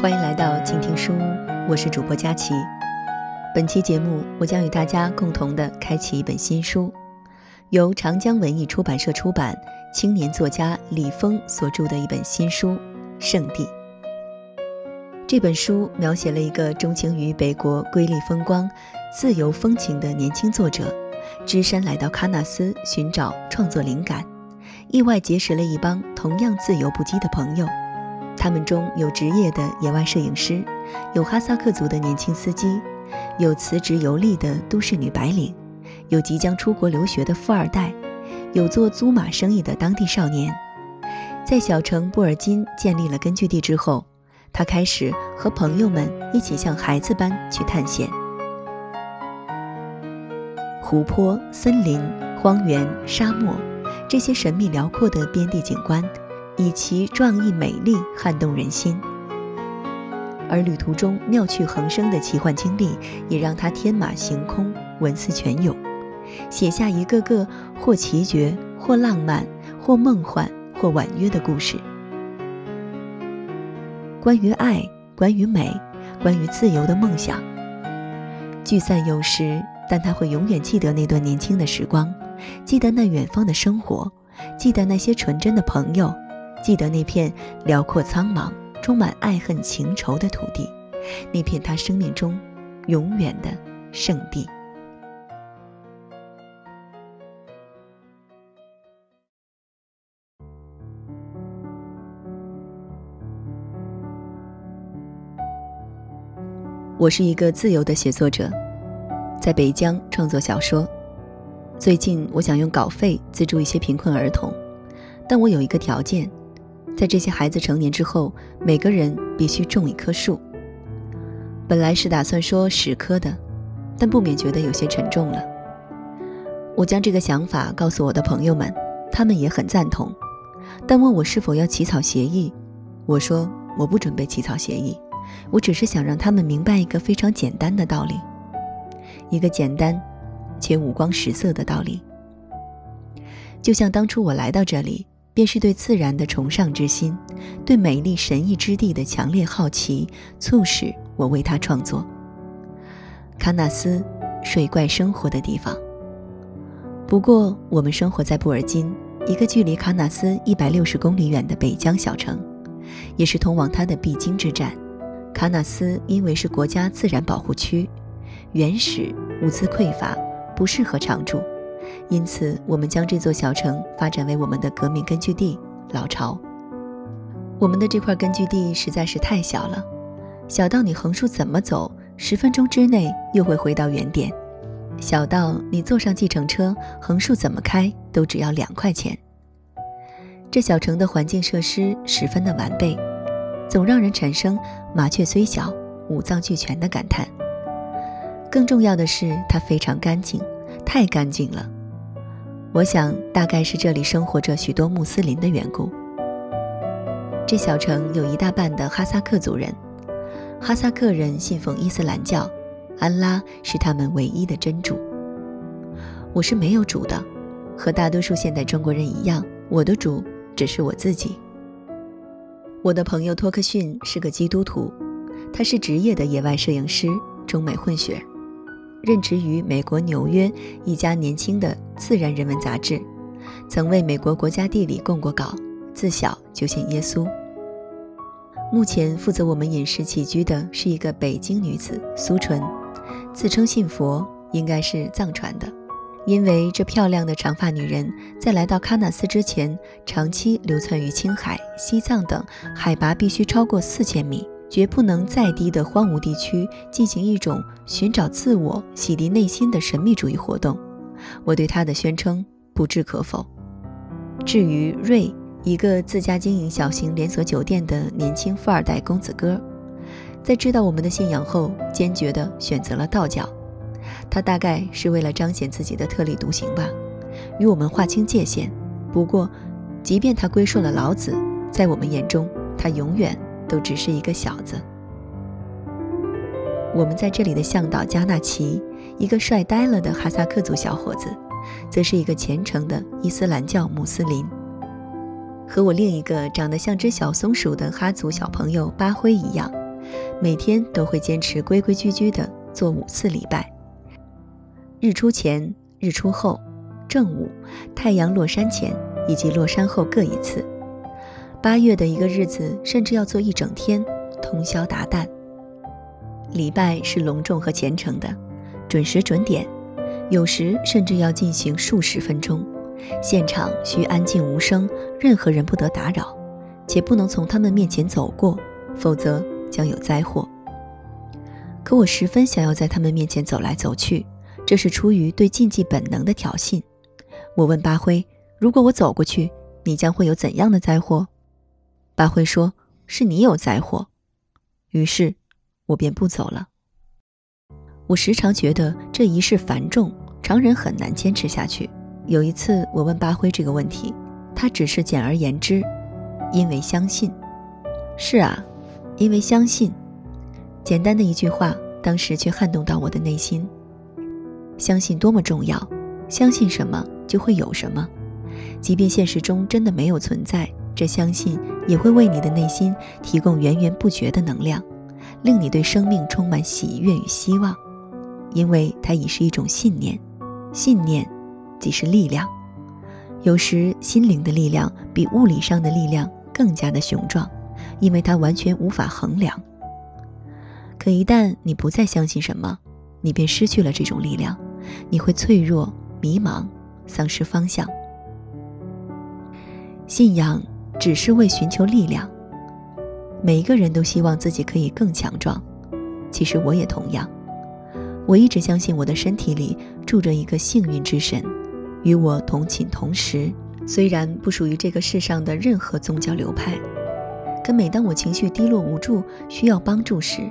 欢迎来到静听书屋，我是主播佳琪。本期节目，我将与大家共同的开启一本新书，由长江文艺出版社出版，青年作家李峰所著的一本新书《圣地》。这本书描写了一个钟情于北国瑰丽风光、自由风情的年轻作者，只身来到喀纳斯寻找创作灵感，意外结识了一帮同样自由不羁的朋友。他们中有职业的野外摄影师，有哈萨克族的年轻司机，有辞职游历的都市女白领，有即将出国留学的富二代，有做租马生意的当地少年。在小城布尔津建立了根据地之后，他开始和朋友们一起像孩子般去探险。湖泊、森林、荒原、沙漠，这些神秘辽阔的边地景观。以其壮丽美丽撼动人心，而旅途中妙趣横生的奇幻经历也让他天马行空、文思泉涌，写下一个个或奇绝、或浪漫、或梦幻、或婉约的故事。关于爱，关于美，关于自由的梦想。聚散有时，但他会永远记得那段年轻的时光，记得那远方的生活，记得那些纯真的朋友。记得那片辽阔苍茫、充满爱恨情仇的土地，那片他生命中永远的圣地。我是一个自由的写作者，在北疆创作小说。最近，我想用稿费资助一些贫困儿童，但我有一个条件。在这些孩子成年之后，每个人必须种一棵树。本来是打算说十棵的，但不免觉得有些沉重了。我将这个想法告诉我的朋友们，他们也很赞同，但问我是否要起草协议。我说我不准备起草协议，我只是想让他们明白一个非常简单的道理，一个简单且五光十色的道理。就像当初我来到这里。便是对自然的崇尚之心，对美丽神异之地的强烈好奇，促使我为他创作。喀纳斯，水怪生活的地方。不过，我们生活在布尔津，一个距离喀纳斯一百六十公里远的北疆小城，也是通往它的必经之战。喀纳斯因为是国家自然保护区，原始，物资匮乏，不适合常住。因此，我们将这座小城发展为我们的革命根据地——老巢。我们的这块根据地实在是太小了，小到你横竖怎么走，十分钟之内又会回到原点；小到你坐上计程车，横竖怎么开都只要两块钱。这小城的环境设施十分的完备，总让人产生“麻雀虽小，五脏俱全”的感叹。更重要的是，它非常干净，太干净了。我想，大概是这里生活着许多穆斯林的缘故。这小城有一大半的哈萨克族人，哈萨克人信奉伊斯兰教，安拉是他们唯一的真主。我是没有主的，和大多数现代中国人一样，我的主只是我自己。我的朋友托克逊是个基督徒，他是职业的野外摄影师，中美混血。任职于美国纽约一家年轻的自然人文杂志，曾为美国国家地理供过稿。自小就信耶稣。目前负责我们饮食起居的是一个北京女子苏纯，自称信佛，应该是藏传的。因为这漂亮的长发女人在来到喀纳斯之前，长期流窜于青海、西藏等海拔必须超过四千米。绝不能再低的荒芜地区进行一种寻找自我、洗涤内心的神秘主义活动，我对他的宣称不置可否。至于瑞，一个自家经营小型连锁酒店的年轻富二代公子哥，在知道我们的信仰后，坚决地选择了道教。他大概是为了彰显自己的特立独行吧，与我们划清界限。不过，即便他归顺了老子，在我们眼中，他永远。都只是一个小子。我们在这里的向导加纳奇，一个帅呆了的哈萨克族小伙子，则是一个虔诚的伊斯兰教穆斯林。和我另一个长得像只小松鼠的哈族小朋友巴辉一样，每天都会坚持规规矩矩的做五次礼拜。日出前、日出后、正午、太阳落山前以及落山后各一次。八月的一个日子，甚至要做一整天，通宵达旦。礼拜是隆重和虔诚的，准时准点，有时甚至要进行数十分钟。现场需安静无声，任何人不得打扰，且不能从他们面前走过，否则将有灾祸。可我十分想要在他们面前走来走去，这是出于对禁忌本能的挑衅。我问巴辉：“如果我走过去，你将会有怎样的灾祸？”巴辉说：“是你有灾祸。”于是，我便不走了。我时常觉得这仪式繁重，常人很难坚持下去。有一次，我问巴辉这个问题，他只是简而言之：“因为相信。”是啊，因为相信。简单的一句话，当时却撼动到我的内心。相信多么重要，相信什么就会有什么，即便现实中真的没有存在。这相信也会为你的内心提供源源不绝的能量，令你对生命充满喜悦与希望，因为它已是一种信念。信念即是力量，有时心灵的力量比物理上的力量更加的雄壮，因为它完全无法衡量。可一旦你不再相信什么，你便失去了这种力量，你会脆弱、迷茫、丧失方向。信仰。只是为寻求力量。每一个人都希望自己可以更强壮，其实我也同样。我一直相信我的身体里住着一个幸运之神，与我同寝同食。虽然不属于这个世上的任何宗教流派，可每当我情绪低落无助、需要帮助时，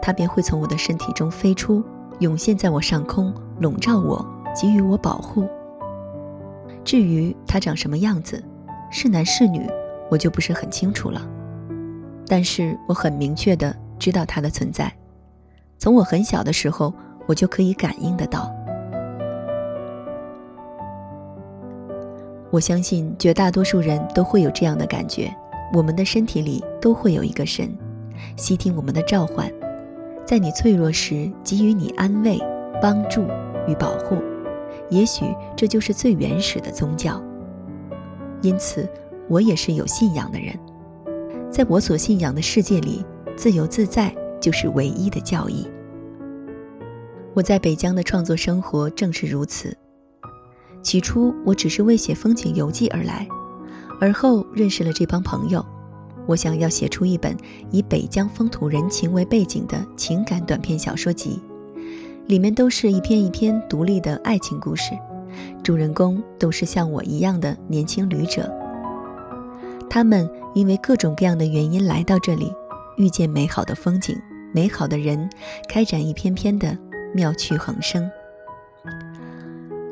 他便会从我的身体中飞出，涌现在我上空，笼罩我，给予我保护。至于他长什么样子，是男是女？我就不是很清楚了，但是我很明确的知道它的存在。从我很小的时候，我就可以感应得到。我相信绝大多数人都会有这样的感觉：我们的身体里都会有一个神，悉听我们的召唤，在你脆弱时给予你安慰、帮助与保护。也许这就是最原始的宗教。因此。我也是有信仰的人，在我所信仰的世界里，自由自在就是唯一的教义。我在北疆的创作生活正是如此。起初我只是为写风景游记而来，而后认识了这帮朋友。我想要写出一本以北疆风土人情为背景的情感短篇小说集，里面都是一篇一篇独立的爱情故事，主人公都是像我一样的年轻旅者。他们因为各种各样的原因来到这里，遇见美好的风景、美好的人，开展一篇篇的妙趣横生。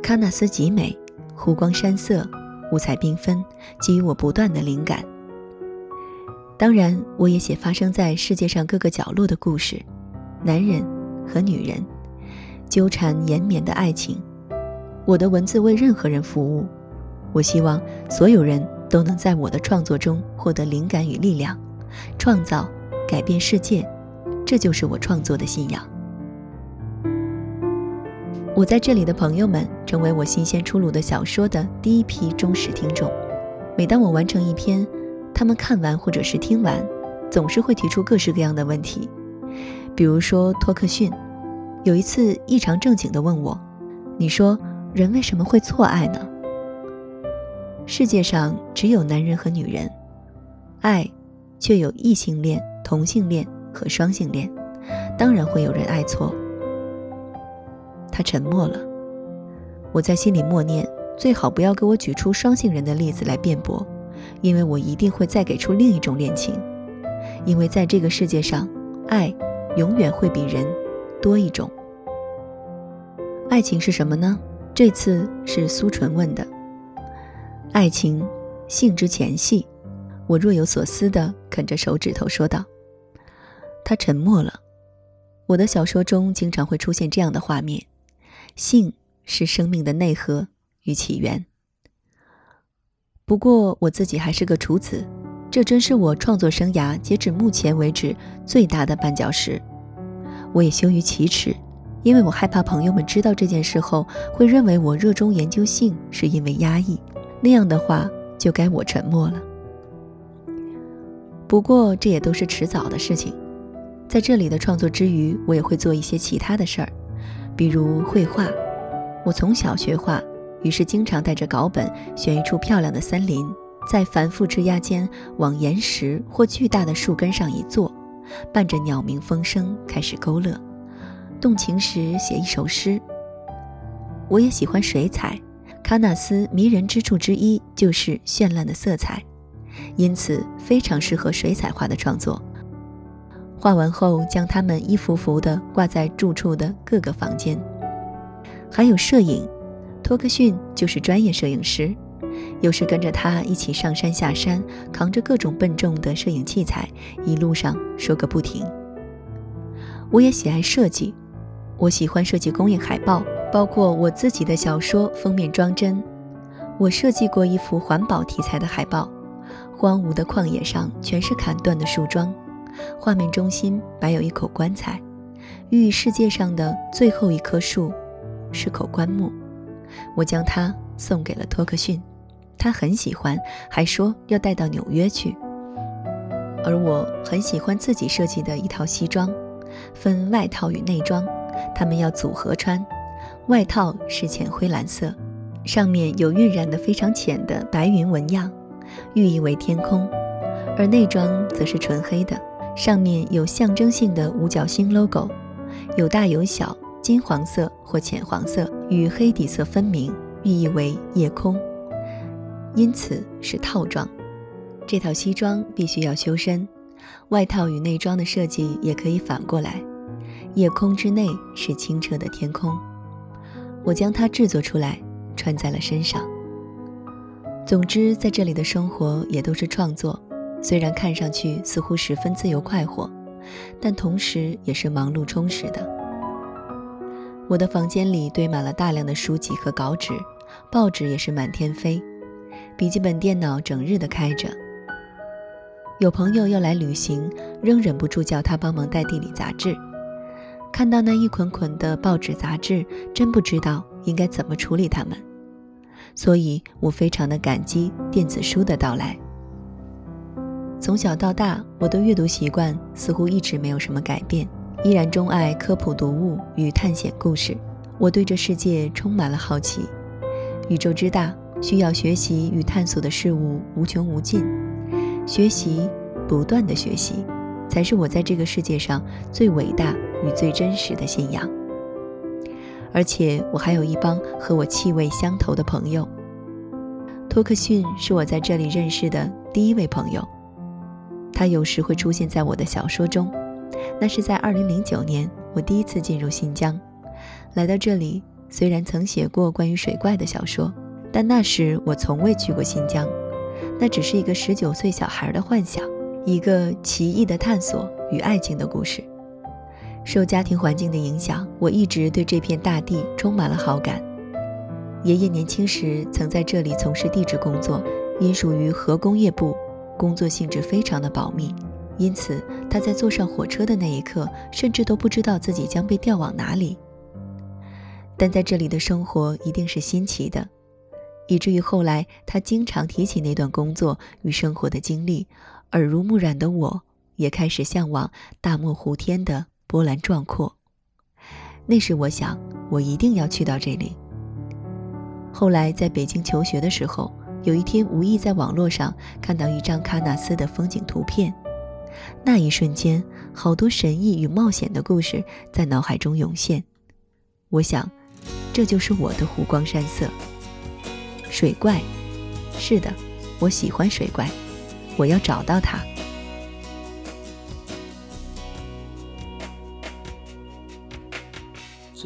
喀纳斯极美，湖光山色，五彩缤纷，给予我不断的灵感。当然，我也写发生在世界上各个角落的故事，男人和女人纠缠延绵的爱情。我的文字为任何人服务，我希望所有人。都能在我的创作中获得灵感与力量，创造、改变世界，这就是我创作的信仰。我在这里的朋友们成为我新鲜出炉的小说的第一批忠实听众。每当我完成一篇，他们看完或者是听完，总是会提出各式各样的问题。比如说托克逊，有一次异常正经地问我：“你说人为什么会错爱呢？”世界上只有男人和女人，爱，却有异性恋、同性恋和双性恋，当然会有人爱错。他沉默了，我在心里默念：最好不要给我举出双性人的例子来辩驳，因为我一定会再给出另一种恋情，因为在这个世界上，爱永远会比人多一种。爱情是什么呢？这次是苏纯问的。爱情，性之前戏。我若有所思地啃着手指头说道。他沉默了。我的小说中经常会出现这样的画面：性是生命的内核与起源。不过我自己还是个处子，这真是我创作生涯截止目前为止最大的绊脚石。我也羞于启齿，因为我害怕朋友们知道这件事后会认为我热衷研究性是因为压抑，那样的话就该我沉默了。不过这也都是迟早的事情。在这里的创作之余，我也会做一些其他的事儿，比如绘画。我从小学画，于是经常带着稿本，选一处漂亮的森林，在繁复枝桠间往岩石或巨大的树根上一坐，伴着鸟鸣风声开始勾勒，动情时写一首诗。我也喜欢水彩，喀纳斯迷人之处之一就是绚烂的色彩，因此非常适合水彩画的创作。画完后，将它们一幅幅地挂在住处的各个房间。还有摄影，托克逊就是专业摄影师，有时跟着他一起上山下山，扛着各种笨重的摄影器材，一路上说个不停。我也喜爱设计，我喜欢设计公益海报，包括我自己的小说封面装帧。我设计过一幅环保题材的海报，荒芜的旷野上全是砍断的树桩。画面中心摆有一口棺材，寓意世界上的最后一棵树是口棺木。我将它送给了托克逊，他很喜欢，还说要带到纽约去。而我很喜欢自己设计的一套西装，分外套与内装，他们要组合穿。外套是浅灰蓝色，上面有晕染的非常浅的白云纹样，寓意为天空；而内装则是纯黑的。上面有象征性的五角星 logo，有大有小，金黄色或浅黄色，与黑底色分明，寓意为夜空，因此是套装。这套西装必须要修身，外套与内装的设计也可以反过来，夜空之内是清澈的天空。我将它制作出来，穿在了身上。总之，在这里的生活也都是创作。虽然看上去似乎十分自由快活，但同时也是忙碌充实的。我的房间里堆满了大量的书籍和稿纸，报纸也是满天飞，笔记本电脑整日的开着。有朋友要来旅行，仍忍不住叫他帮忙带地理杂志。看到那一捆捆的报纸杂志，真不知道应该怎么处理它们，所以我非常的感激电子书的到来。从小到大，我的阅读习惯似乎一直没有什么改变，依然钟爱科普读物与探险故事。我对这世界充满了好奇，宇宙之大，需要学习与探索的事物无穷无尽。学习，不断的学习，才是我在这个世界上最伟大与最真实的信仰。而且，我还有一帮和我气味相投的朋友。托克逊是我在这里认识的第一位朋友。他有时会出现在我的小说中，那是在2009年，我第一次进入新疆，来到这里。虽然曾写过关于水怪的小说，但那时我从未去过新疆，那只是一个19岁小孩的幻想，一个奇异的探索与爱情的故事。受家庭环境的影响，我一直对这片大地充满了好感。爷爷年轻时曾在这里从事地质工作，因属于核工业部。工作性质非常的保密，因此他在坐上火车的那一刻，甚至都不知道自己将被调往哪里。但在这里的生活一定是新奇的，以至于后来他经常提起那段工作与生活的经历，耳濡目染的我也开始向往大漠湖天的波澜壮阔。那时我想，我一定要去到这里。后来在北京求学的时候。有一天，无意在网络上看到一张喀纳斯的风景图片，那一瞬间，好多神异与冒险的故事在脑海中涌现。我想，这就是我的湖光山色。水怪，是的，我喜欢水怪，我要找到它。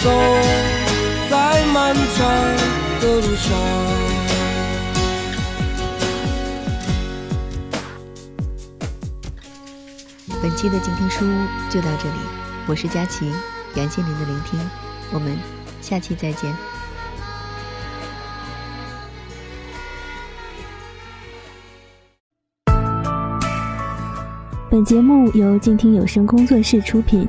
走在漫长的路上。本期的静听书屋就到这里，我是佳琪，感谢您的聆听，我们下期再见。本节目由静听有声工作室出品，